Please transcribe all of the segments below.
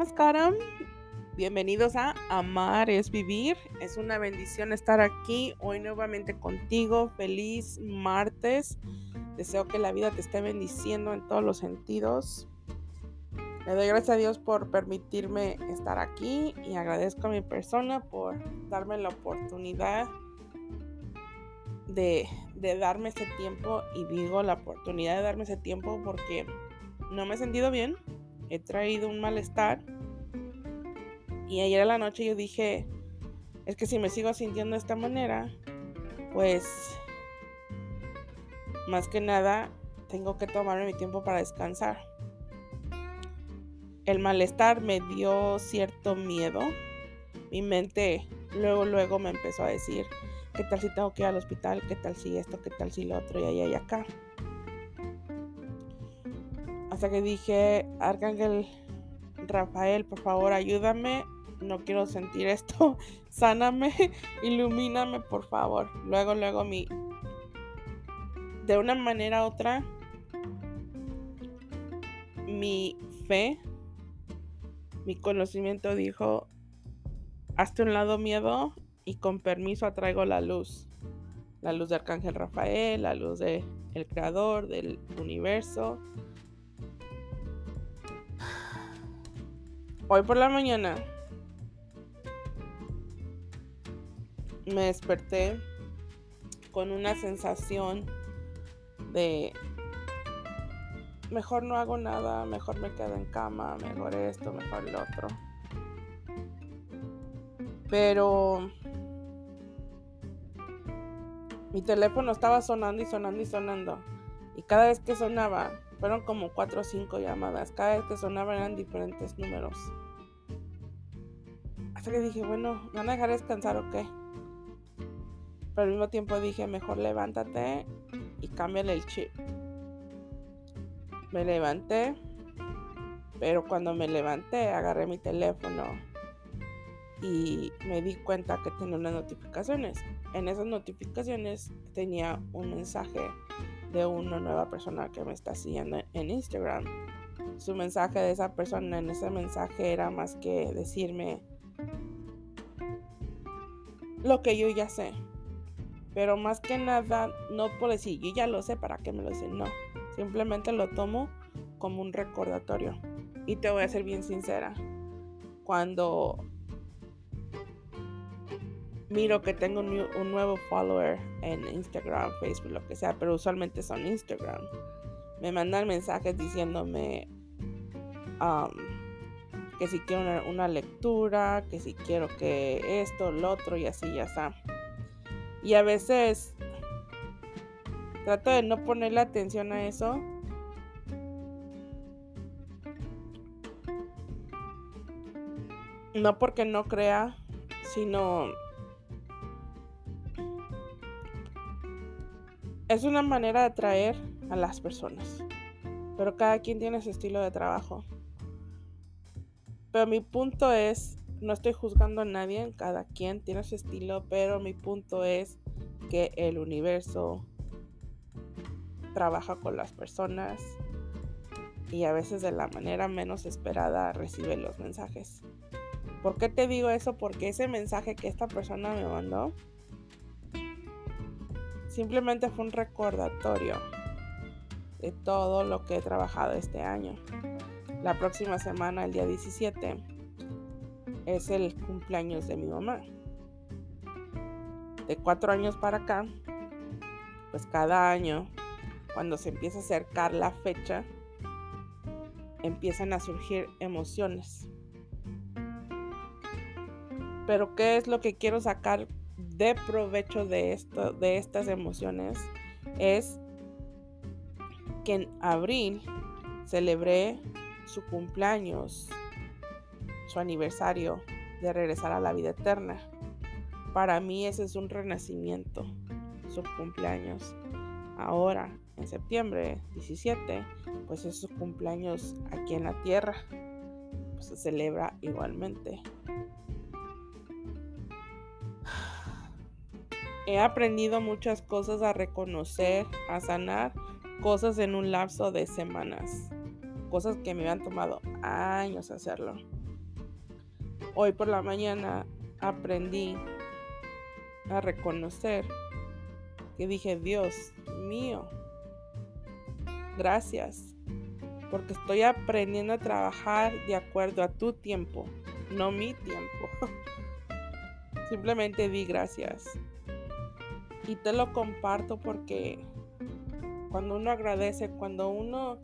Namaskaram. Bienvenidos a Amar es Vivir. Es una bendición estar aquí hoy nuevamente contigo. Feliz martes. Deseo que la vida te esté bendiciendo en todos los sentidos. Le doy gracias a Dios por permitirme estar aquí y agradezco a mi persona por darme la oportunidad de, de darme ese tiempo. Y digo la oportunidad de darme ese tiempo porque no me he sentido bien he traído un malestar. Y ayer a la noche yo dije, es que si me sigo sintiendo de esta manera, pues más que nada tengo que tomarme mi tiempo para descansar. El malestar me dio cierto miedo. Mi mente luego, luego me empezó a decir, ¿qué tal si tengo que ir al hospital? ¿Qué tal si esto? ¿Qué tal si lo otro? Y allá y acá. Hasta que dije, Arcángel Rafael, por favor, ayúdame. No quiero sentir esto. Sáname, ilumíname, por favor. Luego, luego mi... De una manera u otra, mi fe, mi conocimiento dijo, hazte un lado miedo y con permiso atraigo la luz. La luz de Arcángel Rafael, la luz del el creador del universo, Hoy por la mañana me desperté con una sensación de mejor no hago nada, mejor me quedo en cama, mejor esto, mejor lo otro. Pero mi teléfono estaba sonando y sonando y sonando. Y cada vez que sonaba, fueron como cuatro o cinco llamadas. Cada vez que sonaban eran diferentes números. Hasta que dije, bueno, ¿me van a dejar descansar o qué? Pero al mismo tiempo dije, mejor levántate y cámbiale el chip. Me levanté, pero cuando me levanté agarré mi teléfono y me di cuenta que tenía unas notificaciones. En esas notificaciones tenía un mensaje de una nueva persona que me está siguiendo en Instagram. Su mensaje de esa persona en ese mensaje era más que decirme lo que yo ya sé. Pero más que nada, no puedo decir, yo ya lo sé, ¿para qué me lo dicen? No, simplemente lo tomo como un recordatorio. Y te voy a ser bien sincera. Cuando miro que tengo un, nuevo follower en Instagram, Facebook, lo que sea, pero usualmente son Instagram. Me mandan mensajes diciéndome um, que si quiero una, lectura, que si quiero que esto, lo otro y así ya está. Y a veces trato de no ponerle atención a eso. No porque no crea, sino es una manera de atraer a las personas. Pero cada quien tiene su estilo de trabajo. Pero mi punto es, no estoy juzgando a nadie, cada quien tiene su estilo, pero mi punto es que el universo trabaja con las personas y a veces de la manera menos esperada recibe los mensajes. ¿Por qué te digo eso? Porque ese mensaje que esta persona me mandó Simplemente fue un recordatorio de todo lo que he trabajado este año. La próxima semana, el día 17, es el cumpleaños de mi mamá. De cuatro años para acá, pues cada año, cuando se empieza a acercar la fecha, empiezan a surgir emociones. Pero ¿qué es lo que quiero sacar de provecho de, esto, de estas emociones es que en abril celebré su cumpleaños, su aniversario de regresar a la vida eterna. Para mí ese es un renacimiento, su cumpleaños. Ahora, en septiembre 17, pues es su cumpleaños aquí en la tierra. Pues se celebra igualmente. He aprendido muchas cosas a reconocer, a sanar cosas en un lapso de semanas. Cosas que me han tomado años hacerlo. hoy por la mañana aprendí a reconocer que dije, Dios mío, gracias, porque estoy aprendiendo a trabajar de acuerdo a tu tiempo, no mi tiempo. Simplemente di gracias. Y te lo comparto porque cuando uno agradece, cuando uno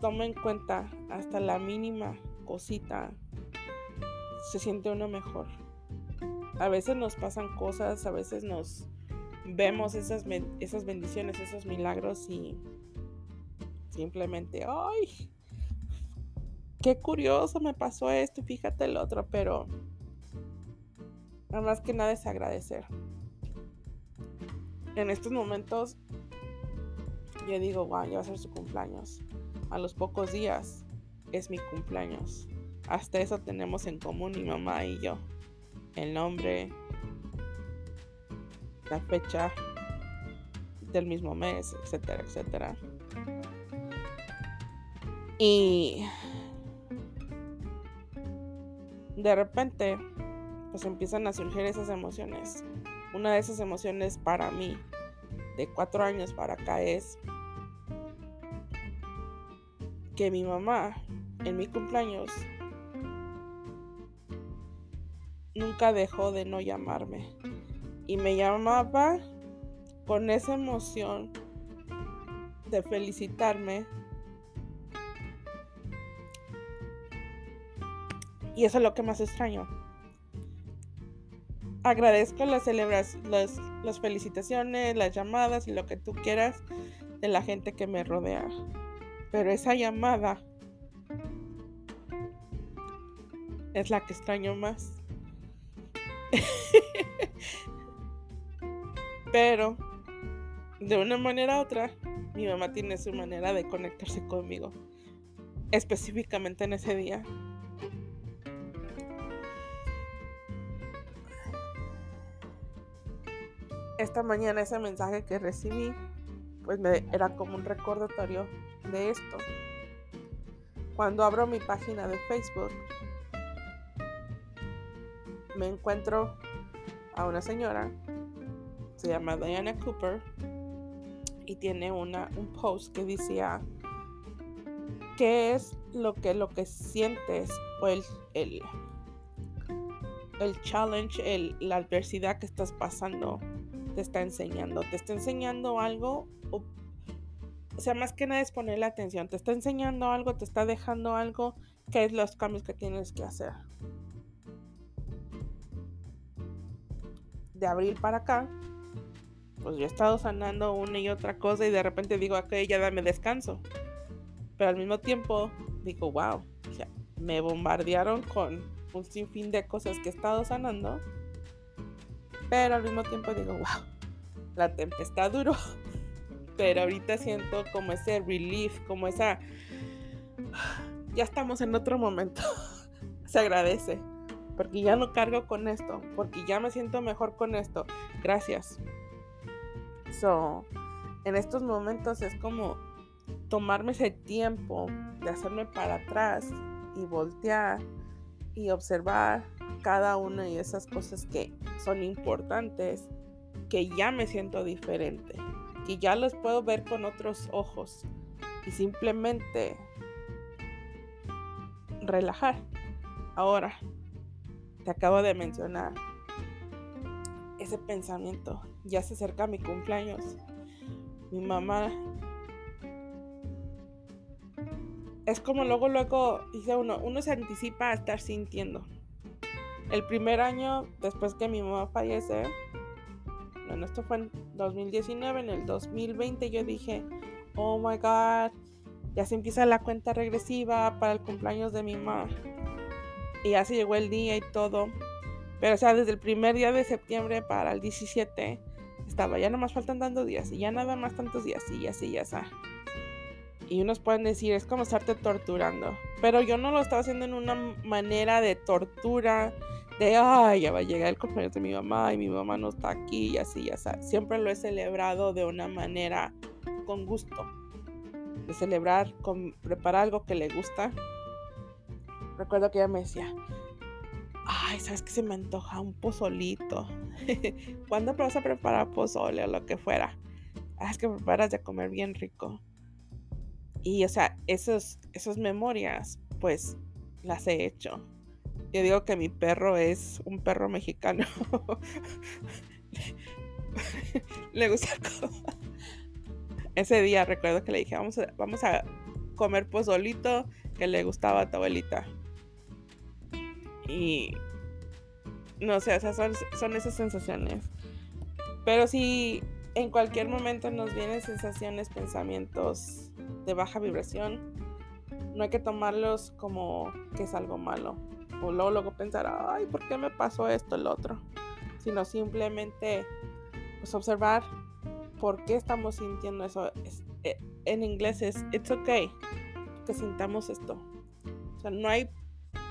toma en cuenta hasta la mínima cosita, se siente uno mejor. A veces nos pasan cosas, a veces nos vemos esas, esas bendiciones, esos milagros y simplemente, ay, qué curioso me pasó esto, fíjate el otro, pero nada más que nada es agradecer. En estos momentos yo digo, wow, ya va a ser su cumpleaños. A los pocos días es mi cumpleaños. Hasta eso tenemos en común mi mamá y yo. El nombre, la fecha del mismo mes, etcétera, etcétera. Y de repente, pues empiezan a surgir esas emociones. Una de esas emociones para mí, de cuatro años para acá, es que mi mamá en mi cumpleaños nunca dejó de no llamarme. Y me llamaba con esa emoción de felicitarme. Y eso es lo que más extraño. Agradezco las celebraciones, las felicitaciones, las llamadas y lo que tú quieras de la gente que me rodea. Pero esa llamada es la que extraño más. Pero, de una manera u otra, mi mamá tiene su manera de conectarse conmigo. Específicamente en ese día. Esta mañana ese mensaje que recibí, pues me era como un recordatorio de esto. Cuando abro mi página de Facebook, me encuentro a una señora, se llama Diana Cooper, y tiene una, un post que decía, ¿qué es lo que, lo que sientes o el, el, el challenge, el, la adversidad que estás pasando te está enseñando? ¿Te está enseñando algo o o sea, más que nada es ponerle atención. Te está enseñando algo, te está dejando algo, qué es los cambios que tienes que hacer. De abril para acá, pues yo he estado sanando una y otra cosa y de repente digo, ok, ya dame descanso. Pero al mismo tiempo digo, wow, me bombardearon con un sinfín de cosas que he estado sanando. Pero al mismo tiempo digo, wow, la tempestad duró pero ahorita siento como ese relief, como esa... Ya estamos en otro momento. Se agradece. Porque ya no cargo con esto. Porque ya me siento mejor con esto. Gracias. So, en estos momentos es como tomarme ese tiempo de hacerme para atrás y voltear y observar cada una de esas cosas que son importantes, que ya me siento diferente y ya los puedo ver con otros ojos y simplemente relajar. Ahora, te acabo de mencionar ese pensamiento. Ya se acerca mi cumpleaños. Mi mamá es como luego, luego, dice uno, uno se anticipa a estar sintiendo. El primer año después que mi mamá fallece, bueno, esto fue en 2019, en el 2020 yo dije, oh my god, ya se empieza la cuenta regresiva para el cumpleaños de mi mamá. Y ya se llegó el día y todo. Pero o sea, desde el primer día de septiembre para el 17 estaba, ya más faltan tantos días y ya nada más tantos días y así, ya está. Y unos pueden decir, es como estarte torturando. Pero yo no lo estaba haciendo en una manera de tortura de, ay, ya va a llegar el cumpleaños de mi mamá y mi mamá no está aquí y así, ya sabes. Siempre lo he celebrado de una manera con gusto. De celebrar, con, preparar algo que le gusta recuerdo que ella me decía, ay, ¿sabes que se me antoja un pozolito? ¿Cuándo vas a preparar pozole o lo que fuera? Ah, es que preparas de comer bien rico. Y, o sea, esos, esas memorias, pues, las he hecho. Yo digo que mi perro es un perro mexicano. le gusta Ese día recuerdo que le dije, vamos a, vamos a comer pozolito que le gustaba a tu abuelita. Y no sé, o sea, son, son esas sensaciones. Pero si en cualquier momento nos vienen sensaciones, pensamientos de baja vibración, no hay que tomarlos como que es algo malo. O luego, luego pensar, ay, ¿por qué me pasó esto, el otro? Sino simplemente pues, observar por qué estamos sintiendo eso. Eh, en inglés es, it's okay que sintamos esto. O sea, no hay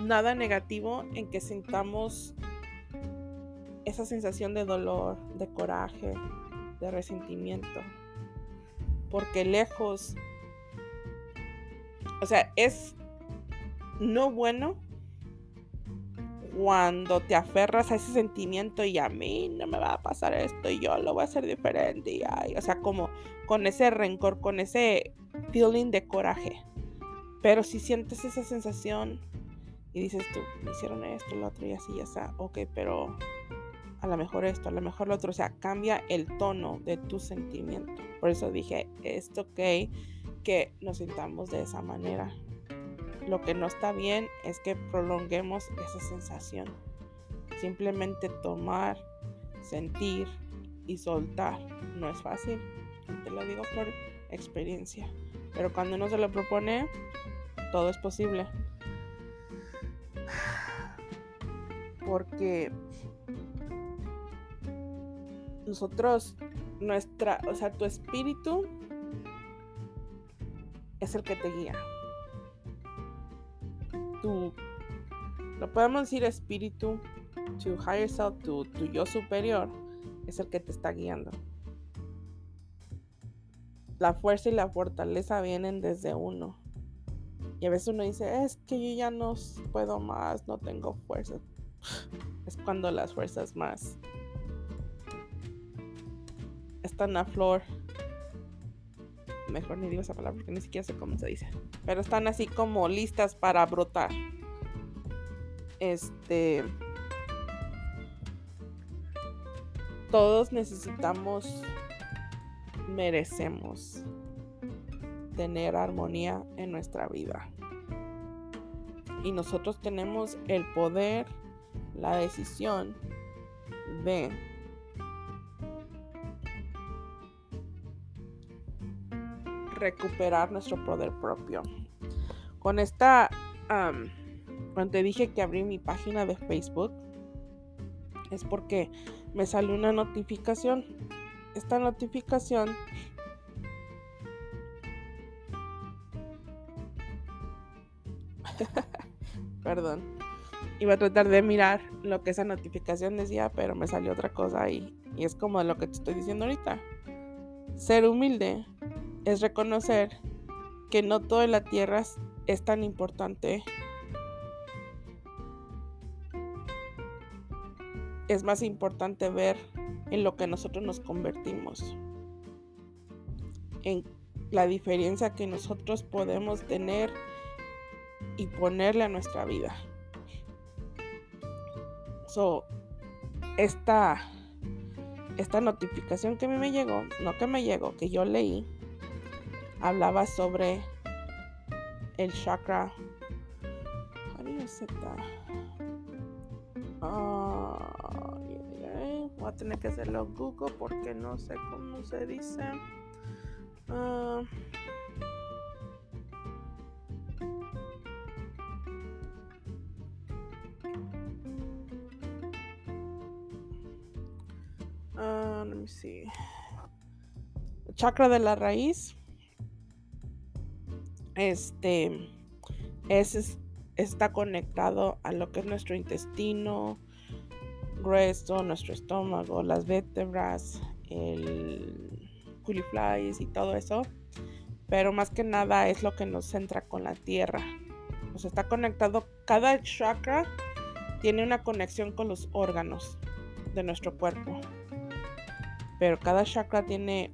nada negativo en que sintamos esa sensación de dolor, de coraje, de resentimiento. Porque lejos, o sea, es no bueno cuando te aferras a ese sentimiento y a mí no me va a pasar esto y yo lo voy a hacer diferente y o sea, como con ese rencor, con ese feeling de coraje. Pero si sientes esa sensación y dices tú, me hicieron esto, lo otro y así, ya está, ok, pero a lo mejor esto, a lo mejor lo otro, o sea, cambia el tono de tu sentimiento. Por eso dije, es ok que nos sintamos de esa manera. Lo que no está bien es que prolonguemos esa sensación. Simplemente tomar, sentir y soltar no es fácil. Te lo digo por experiencia. Pero cuando uno se lo propone, todo es posible. Porque nosotros, nuestra, o sea, tu espíritu es el que te guía. Tu, lo podemos decir espíritu, tu higher self, tu, tu yo superior, es el que te está guiando. La fuerza y la fortaleza vienen desde uno. Y a veces uno dice, es que yo ya no puedo más, no tengo fuerza. Es cuando las fuerzas más están a flor. Mejor ni digo esa palabra porque ni siquiera sé cómo se dice. Pero están así como listas para brotar. Este. Todos necesitamos, merecemos tener armonía en nuestra vida. Y nosotros tenemos el poder, la decisión de recuperar nuestro poder propio. Con esta, cuando te dije que abrí mi página de Facebook, es porque me salió una notificación. Esta notificación Perdón. Iba a tratar de mirar lo que esa notificación decía, pero me salió otra cosa. Y es como lo que te estoy diciendo ahorita. Ser humilde es reconocer que no todo en la tierra es tan importante. Es más importante ver en lo que nosotros nos convertimos. En la diferencia que nosotros podemos tener y ponerle a nuestra vida. So, esta, esta notificación que a mí me llegó, no que me llegó, que yo leí, hablaba sobre el chakra. Voy a tener que hacerlo Google porque no sé cómo se dice. Uh, uh, let me see. chakra de la raíz este es, está conectado a lo que es nuestro intestino grueso, nuestro estómago, las vértebras, el culiflies y todo eso. Pero más que nada es lo que nos centra con la tierra. O sea, está conectado, cada chakra tiene una conexión con los órganos de nuestro cuerpo. Pero cada chakra tiene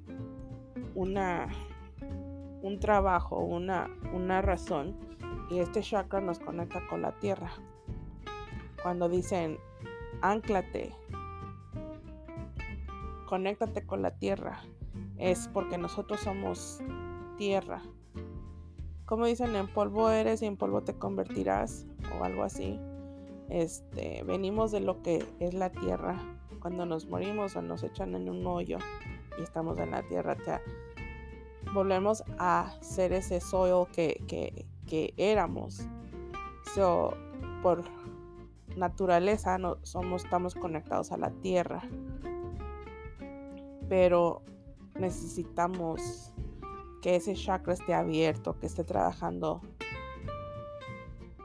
una un trabajo, una, una razón. Y este chakra nos conecta con la tierra. Cuando dicen, anclate, conéctate con la tierra, es porque nosotros somos tierra. Como dicen, en polvo eres y en polvo te convertirás, o algo así. Este, venimos de lo que es la tierra. Cuando nos morimos o nos echan en un hoyo y estamos en la tierra, volvemos a ser ese soil que, que, éramos. Por naturaleza no, somos, estamos conectados a la tierra. Pero necesitamos que ese chakra esté abierto, que esté trabajando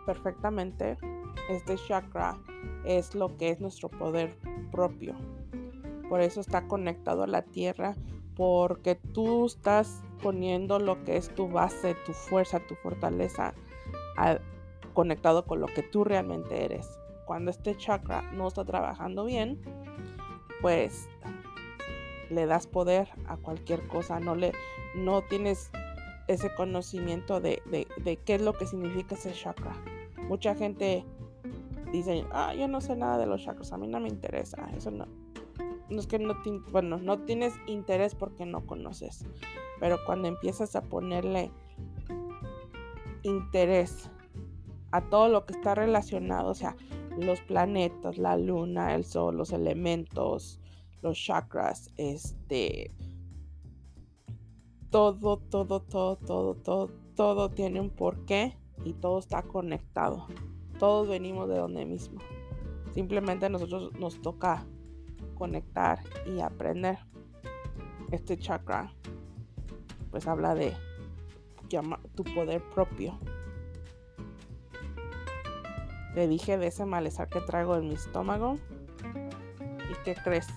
perfectamente. Este chakra es lo que es nuestro poder propio. Por eso está conectado a la tierra porque tú estás poniendo lo que es tu base, tu fuerza, tu fortaleza conectado con lo que tú realmente eres. Cuando este chakra no está trabajando bien, pues le das poder a cualquier cosa, no le no tienes ese conocimiento de, de qué es lo que significa ese chakra. Mucha gente dice, ah, yo no sé nada de los chakras, a mí no me interesa, eso no no es que no, bueno, no tienes interés porque no conoces, pero cuando empiezas a ponerle interés a todo lo que está relacionado, o sea, los planetas, la luna, el sol, los elementos, los chakras, este, todo, todo, todo, todo, todo, todo tiene un porqué y todo está conectado. Todos venimos de donde mismo. Simplemente a nosotros nos toca conectar y aprender. Este chakra pues habla de tu poder propio. Le dije de ese malestar que traigo en mi estómago. ¿Y qué crees?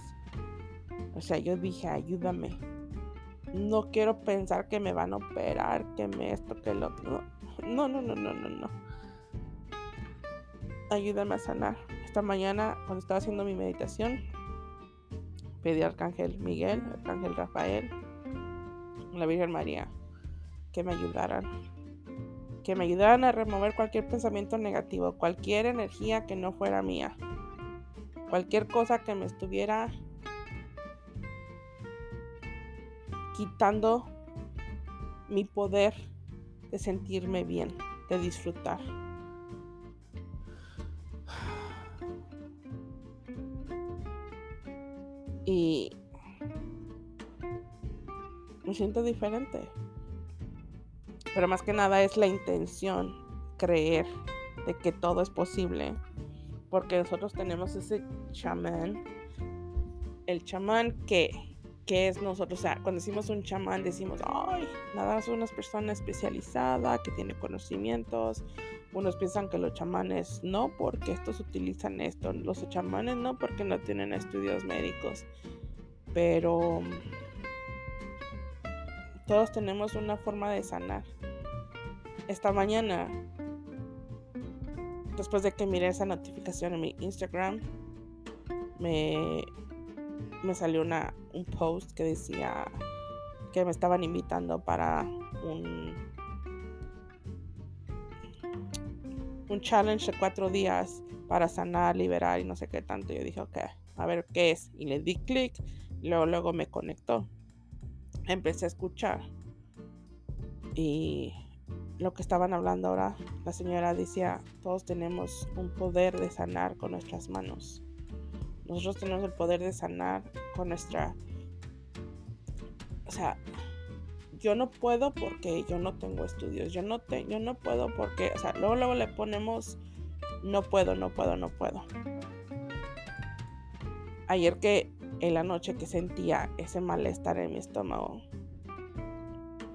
O sea, yo dije, ayúdame. No quiero pensar que me van a operar, que me esto, que lo otro. No, no, no, no, no, no. Ayúdame a sanar. Esta mañana, cuando estaba haciendo mi meditación, pedí al Arcángel Miguel, Arcángel Rafael, la Virgen María, que me ayudaran. Que me ayudaran a remover cualquier pensamiento negativo, cualquier energía que no fuera mía. Cualquier cosa que me estuviera quitando mi poder de sentirme bien, de disfrutar. Y me siento diferente. Pero más que nada es la intención, creer de que todo es posible. Porque nosotros tenemos ese chamán. El chamán que, que es nosotros. O sea, cuando decimos un chamán decimos, ay, nada, es una persona especializada que tiene conocimientos. Unos piensan que los chamanes no, porque estos utilizan esto. Los chamanes no, porque no tienen estudios médicos. Pero todos tenemos una forma de sanar. Esta mañana, después de que miré esa notificación en mi Instagram, me, me salió una, un post que decía que me estaban invitando para un un challenge de cuatro días para sanar, liberar y no sé qué tanto. Yo dije, ok, a ver qué es. Y le di clic, luego, luego me conectó. Empecé a escuchar. Y lo que estaban hablando ahora, la señora decía, todos tenemos un poder de sanar con nuestras manos. Nosotros tenemos el poder de sanar con nuestra... O sea, yo no puedo porque yo no tengo estudios, yo no, te, yo no puedo porque, o sea, luego, luego le ponemos, no puedo, no puedo, no puedo. Ayer que en la noche que sentía ese malestar en mi estómago,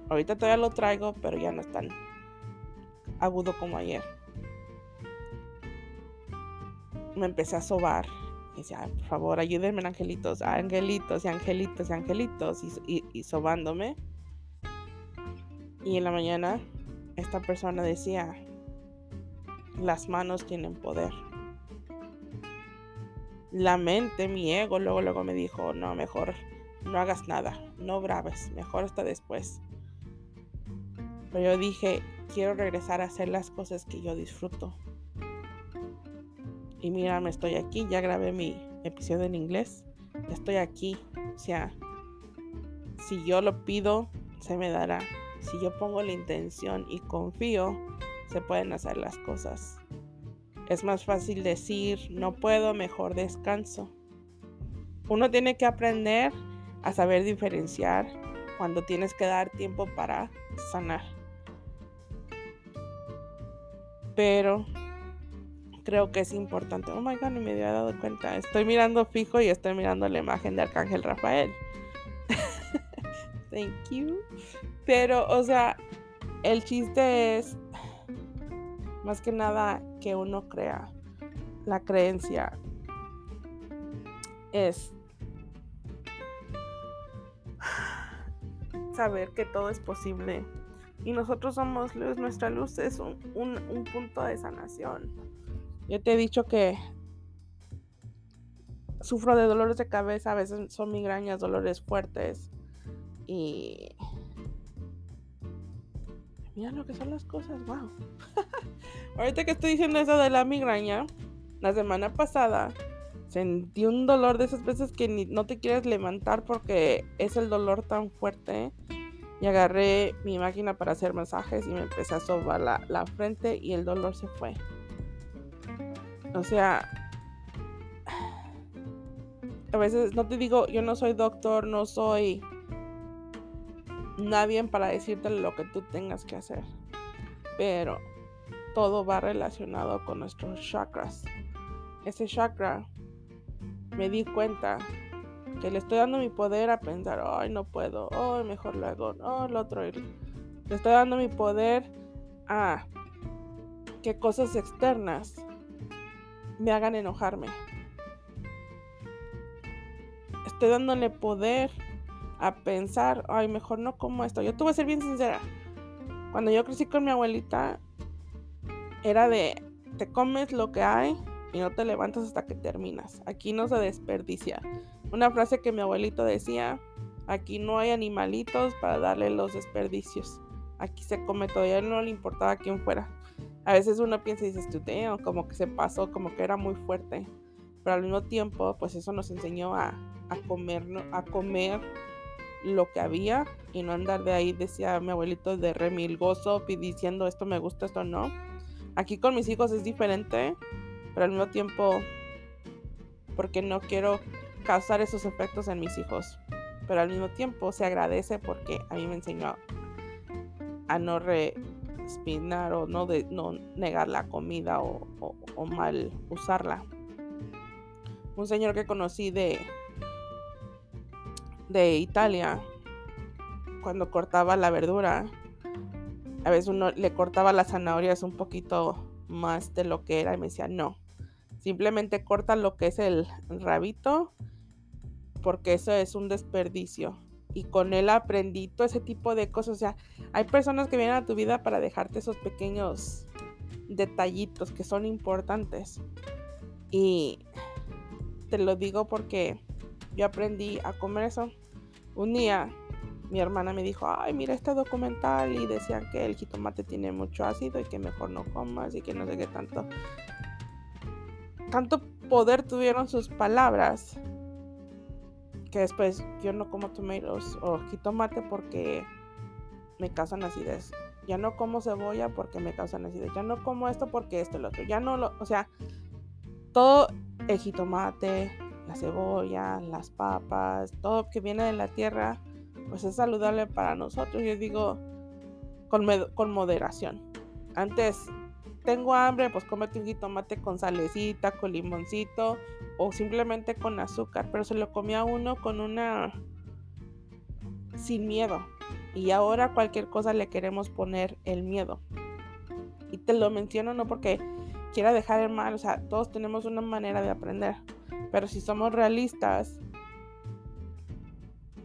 ahorita todavía lo traigo, pero ya no es tan agudo como ayer. Me empecé a sobar. Y decía, por favor, ayúdenme, angelitos, angelitos y angelitos y angelitos. Y, y sobándome. Y en la mañana esta persona decía, las manos tienen poder. La mente, mi ego, luego, luego me dijo, no, mejor no hagas nada, no grabes, mejor hasta después. Pero yo dije, quiero regresar a hacer las cosas que yo disfruto. Y mira, me estoy aquí, ya grabé mi episodio en inglés, estoy aquí. O sea, si yo lo pido, se me dará. Si yo pongo la intención y confío, se pueden hacer las cosas. Es más fácil decir, no puedo, mejor descanso. Uno tiene que aprender a saber diferenciar cuando tienes que dar tiempo para sanar. Pero creo que es importante. Oh my god, ni me había dado cuenta. Estoy mirando fijo y estoy mirando la imagen de Arcángel Rafael. Thank you. Pero, o sea, el chiste es más que nada que uno crea. La creencia es saber que todo es posible. Y nosotros somos luz, nuestra luz es un, un, punto de sanación. Yo te he dicho que sufro de dolores de cabeza, a veces son migrañas, dolores fuertes. Y mira lo que son las cosas, wow. Ahorita que estoy diciendo eso de la migraña, la semana pasada sentí un dolor de esas veces que ni, no te quieres levantar porque es el dolor tan fuerte. Y agarré mi máquina para hacer masajes y me empecé a sobar la, la frente y el dolor se fue. O sea, a veces no te digo, yo no soy doctor, no soy nadie para decirte lo que tú tengas que hacer. Pero todo va relacionado con nuestros chakras. Ese chakra, me di cuenta que le estoy dando mi poder a pensar, ay, no puedo, ay, mejor lo hago, oh, lo otro. Le estoy dando mi poder a que cosas externas me hagan enojarme. Estoy dándole poder a pensar, ay, mejor no como esto. Yo te voy a ser bien sincera. Cuando yo crecí con mi abuelita, era de te comes lo que hay y no te levantas hasta que terminas. Aquí no se desperdicia. Una frase que mi abuelito decía, aquí no hay animalitos para darle los desperdicios. Aquí se come todo, a él no le importaba quién fuera. A veces uno piensa y dices, tú como que se pasó, como que era muy fuerte. Pero al mismo tiempo, pues eso nos enseñó a, a comer, a comer lo que había y no andar de ahí, decía mi abuelito, de remilgoso, diciendo esto me gusta, esto no Aquí con mis hijos es diferente, pero al mismo tiempo, porque no quiero causar esos efectos en mis hijos. Pero al mismo tiempo se agradece porque a mí me enseñó a no respinar o no, de, no negar la comida o, o mal usarla. Un señor que conocí de, de Italia, cuando cortaba la verdura, a veces uno le cortaba las zanahorias un poquito más de lo que era y me decía, no, simplemente corta lo que es el rabito porque eso es un desperdicio. Y con él aprendí todo ese tipo de cosas. O sea, hay personas que vienen a tu vida para dejarte esos pequeños detallitos que son importantes. Y te lo digo porque yo aprendí a comer eso. Un día mi hermana me dijo, ay, mira este documental y decían que el jitomate tiene mucho ácido y que mejor no comas y que no sé qué tanto. Tanto poder tuvieron sus palabras que después yo no como tomatoes o jitomate porque me causan acidez. Ya no como cebolla porque me causan acidez. Ya no como esto porque esto lo otro. Ya no lo, o sea, todo el jitomate, la cebolla, las papas, todo que viene de la tierra pues es saludable para nosotros. Yo digo con, con moderación. Antes tengo hambre, pues cómete un jitomate con salecita, con limoncito o simplemente con azúcar, pero se lo comía uno con una sin miedo. Y ahora cualquier cosa le queremos poner el miedo. Y te lo menciono no porque quiera dejar el mal, o sea, todos tenemos una manera de aprender. Pero si somos realistas,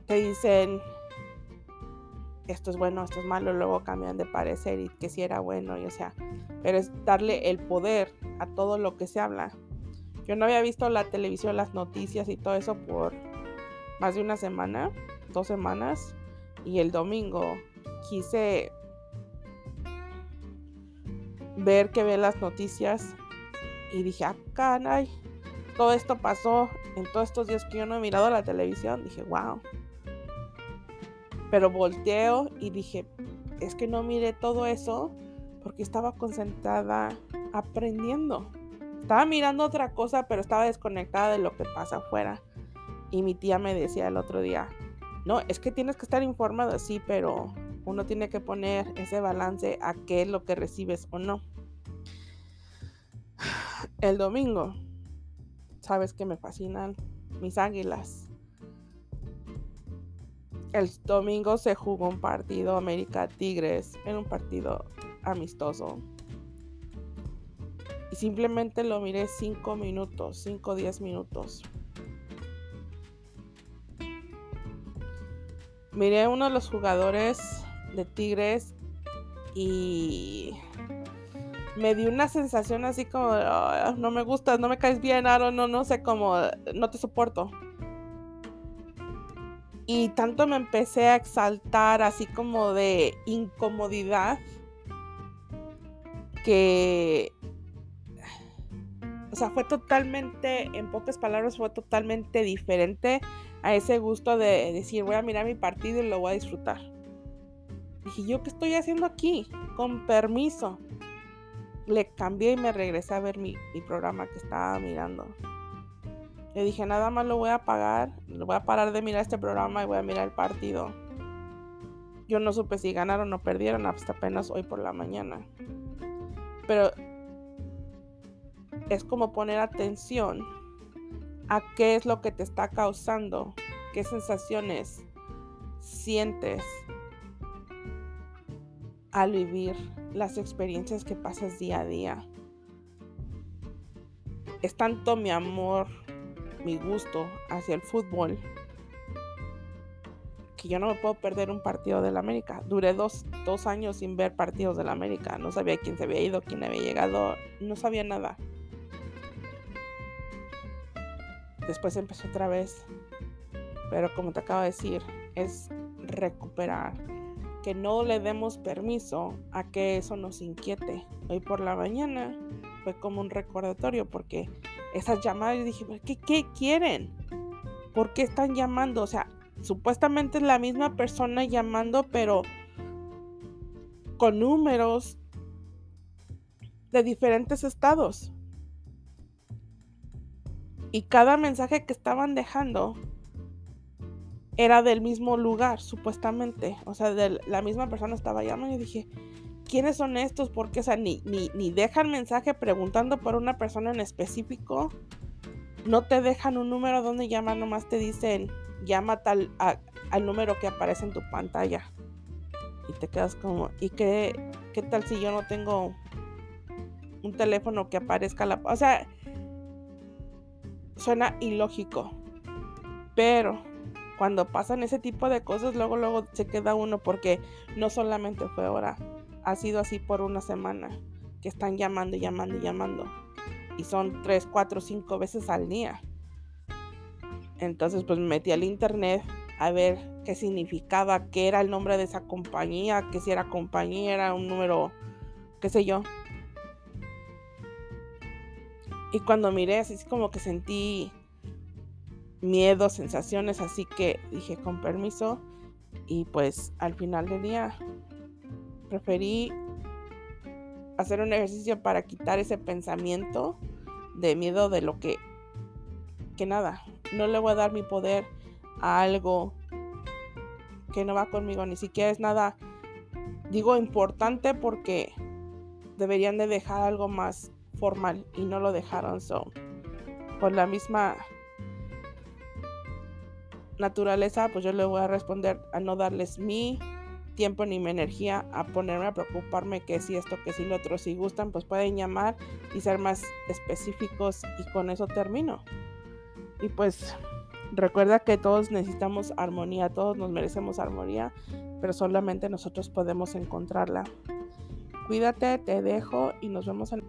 te dicen, esto es bueno, esto es malo, luego cambian de parecer y que si era bueno, y o sea, pero es darle el poder a todo lo que se habla. Yo no había visto la televisión, las noticias y todo eso por más de una semana, dos semanas, y el domingo quise ver que ve las noticias y dije, ah, caray, todo esto pasó en todos estos días que yo no he mirado la televisión. Dije, wow. Pero volteo y dije, es que no miré todo eso porque estaba concentrada aprendiendo. Estaba mirando otra cosa, pero estaba desconectada de lo que pasa afuera. Y mi tía me decía el otro día, no, es que tienes que estar informado, sí, pero uno tiene que poner ese balance a qué es lo que recibes o no. El domingo, sabes que me fascinan mis águilas. El domingo se jugó un partido América Tigres, en un partido amistoso. Y simplemente lo miré 5 minutos, 5 o 10 minutos. Miré uno de los jugadores de Tigres y me dio una sensación así como, no me gustas, no me caes bien, Aaron, no, no sé cómo, no te soporto. Y tanto me empecé a exaltar así como de incomodidad que, o sea, fue totalmente, en pocas palabras, fue totalmente diferente a ese gusto de decir, voy a mirar mi partido y lo voy a disfrutar. Dije, ¿yo qué estoy haciendo aquí? Con permiso. Le cambié y me regresé a ver mi, programa que estaba mirando. Le dije, nada más lo voy a apagar, lo voy a parar de mirar este programa y voy a mirar el partido. Yo no supe si ganaron o perdieron hasta apenas hoy por la mañana. Pero es como poner atención a qué es lo que te está causando, qué sensaciones sientes al vivir las experiencias que pasas día a día. Es tanto mi amor, mi gusto hacia el fútbol, que yo no me puedo perder un partido del América. Duré dos, dos años sin ver partidos del América. No sabía quién se había ido, quién había llegado, no sabía nada. Después empezó otra vez. Pero como te acabo de decir, es recuperar. Que no le demos permiso a que eso nos inquiete. Hoy por la mañana fue como un recordatorio porque esas llamadas yo dije, ¿qué, ¿qué quieren? ¿Por qué están llamando? O sea, supuestamente es la misma persona llamando, pero con números de diferentes estados. Y cada mensaje que estaban dejando era del mismo lugar, supuestamente. O sea, de la misma persona estaba llamando y dije, ¿quiénes son estos? Porque, o sea, ni, dejan mensaje preguntando por una persona en específico. No te dejan un número donde llamar, nomás te dicen, llama tal al número que aparece en tu pantalla. Y te quedas como, ¿y qué, qué tal si yo no tengo un teléfono que aparezca la... O sea, suena ilógico. Pero cuando pasan ese tipo de cosas, luego, luego se queda uno porque no solamente fue ahora, ha sido así por una semana, que están llamando y llamando y llamando. Y son tres, cuatro, cinco veces al día. Entonces pues me metí al internet a ver qué significaba, qué era el nombre de esa compañía, que si era compañía, era un número, qué sé yo. Y cuando miré, así como que sentí miedo, sensaciones, así que dije con permiso. Y pues al final del día preferí hacer un ejercicio para quitar ese pensamiento de miedo de lo que, que nada, no le voy a dar mi poder a algo que no va conmigo, ni siquiera es nada, digo, importante porque deberían de dejar algo más formal y no lo dejaron. Por la misma naturaleza, pues yo le voy a responder a no darles mi tiempo ni mi energía a ponerme a preocuparme que si esto, que si lo otro, si gustan, pues pueden llamar y ser más específicos y con eso termino. Y pues Recuerda que todos necesitamos armonía, todos nos merecemos armonía, pero solamente nosotros podemos encontrarla. Cuídate, te dejo y nos vemos en...